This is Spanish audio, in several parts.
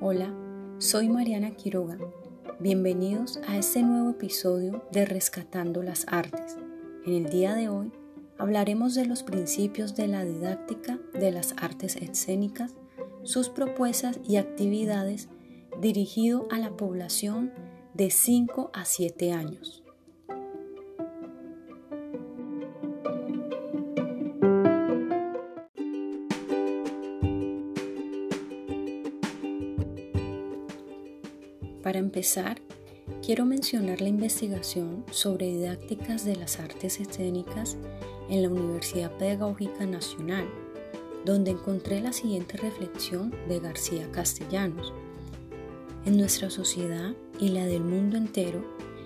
Hola, soy Mariana Quiroga. Bienvenidos a este nuevo episodio de Rescatando las Artes. En el día de hoy hablaremos de los principios de la didáctica de las artes escénicas, sus propuestas y actividades dirigido a la población de 5 a 7 años. Para empezar, quiero mencionar la investigación sobre didácticas de las artes escénicas en la Universidad Pedagógica Nacional, donde encontré la siguiente reflexión de García Castellanos. En nuestra sociedad y la del mundo entero,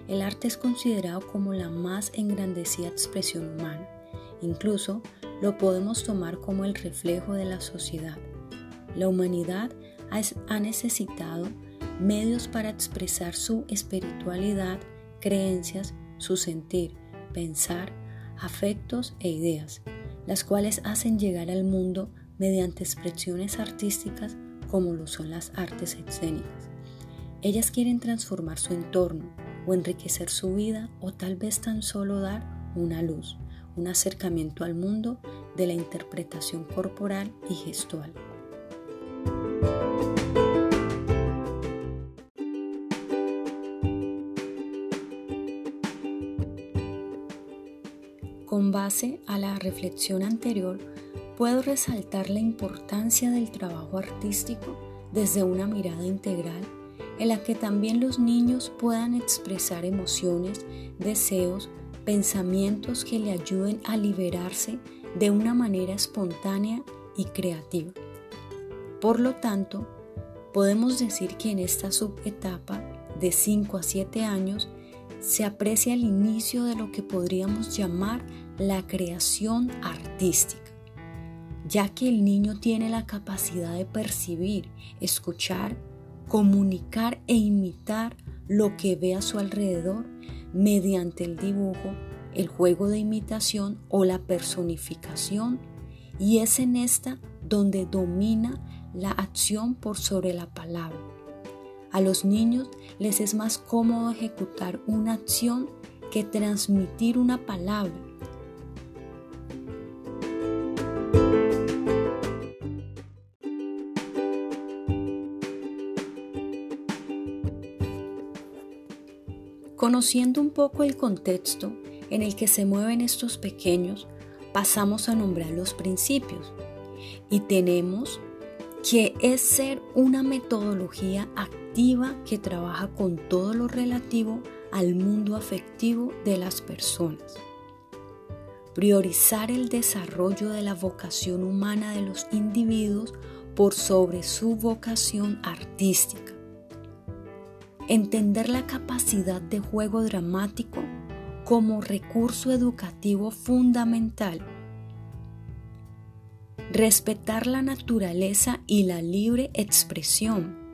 el arte es considerado como la más engrandecida expresión humana. Incluso lo podemos tomar como el reflejo de la sociedad. La humanidad ha necesitado medios para expresar su espiritualidad, creencias, su sentir, pensar, afectos e ideas, las cuales hacen llegar al mundo mediante expresiones artísticas como lo son las artes escénicas. Ellas quieren transformar su entorno o enriquecer su vida o tal vez tan solo dar una luz, un acercamiento al mundo de la interpretación corporal y gestual. Con base a la reflexión anterior, puedo resaltar la importancia del trabajo artístico desde una mirada integral en la que también los niños puedan expresar emociones, deseos, pensamientos que le ayuden a liberarse de una manera espontánea y creativa. Por lo tanto, podemos decir que en esta subetapa de 5 a 7 años se aprecia el inicio de lo que podríamos llamar la creación artística, ya que el niño tiene la capacidad de percibir, escuchar, comunicar e imitar lo que ve a su alrededor mediante el dibujo, el juego de imitación o la personificación, y es en esta donde domina la acción por sobre la palabra a los niños les es más cómodo ejecutar una acción que transmitir una palabra. Conociendo un poco el contexto en el que se mueven estos pequeños, pasamos a nombrar los principios y tenemos que es ser una metodología activa que trabaja con todo lo relativo al mundo afectivo de las personas. Priorizar el desarrollo de la vocación humana de los individuos por sobre su vocación artística. Entender la capacidad de juego dramático como recurso educativo fundamental. Respetar la naturaleza y la libre expresión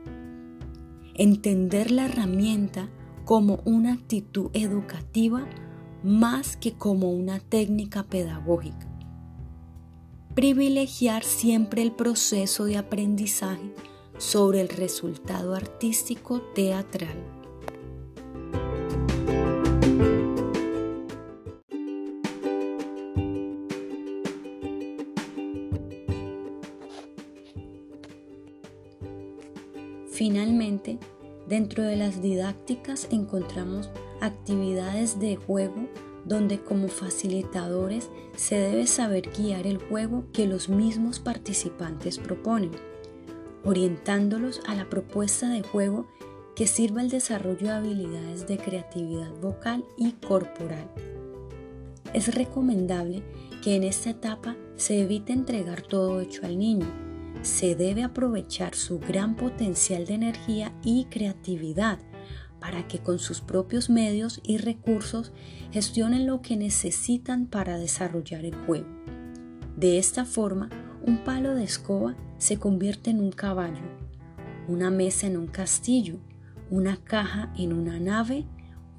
entender la herramienta como una actitud educativa más que como una técnica pedagógica. Privilegiar siempre el proceso de aprendizaje sobre el resultado artístico teatral. Finalmente, dentro de las didácticas encontramos actividades de juego donde como facilitadores se debe saber guiar el juego que los mismos participantes proponen, orientándolos a la propuesta de juego que sirva al desarrollo de habilidades de creatividad vocal y corporal. Es recomendable que en esta etapa se evite entregar todo hecho al niño, se debe aprovechar su gran potencial de energía y creatividad para que con sus propios medios y recursos gestionen lo que necesitan para desarrollar el juego. De esta forma, un palo de escoba se convierte en un caballo, una mesa en un castillo, una caja en una nave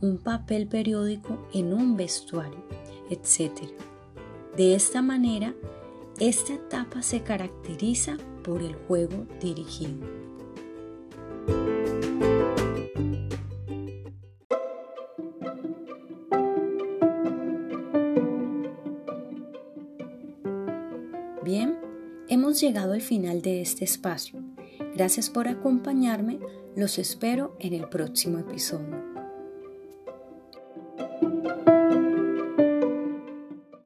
un papel periódico en un vestuario, etc. De esta manera, esta etapa se caracteriza por el juego dirigido. Hemos llegado al final de este espacio. Gracias por acompañarme, los espero en el próximo episodio.